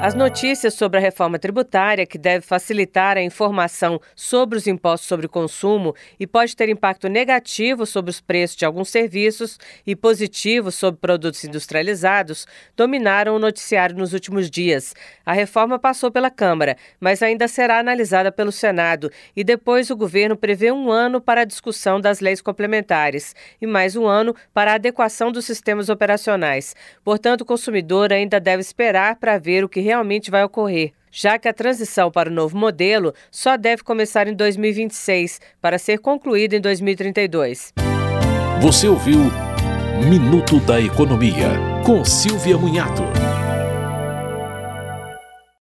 As notícias sobre a reforma tributária, que deve facilitar a informação sobre os impostos sobre consumo e pode ter impacto negativo sobre os preços de alguns serviços e positivo sobre produtos industrializados, dominaram o noticiário nos últimos dias. A reforma passou pela Câmara, mas ainda será analisada pelo Senado e depois o governo prevê um ano para a discussão das leis complementares e mais um ano para a adequação dos sistemas operacionais. Portanto, o consumidor ainda deve esperar para ver o que realmente vai ocorrer, já que a transição para o novo modelo só deve começar em 2026 para ser concluída em 2032. Você ouviu Minuto da Economia, com Silvia Munhato.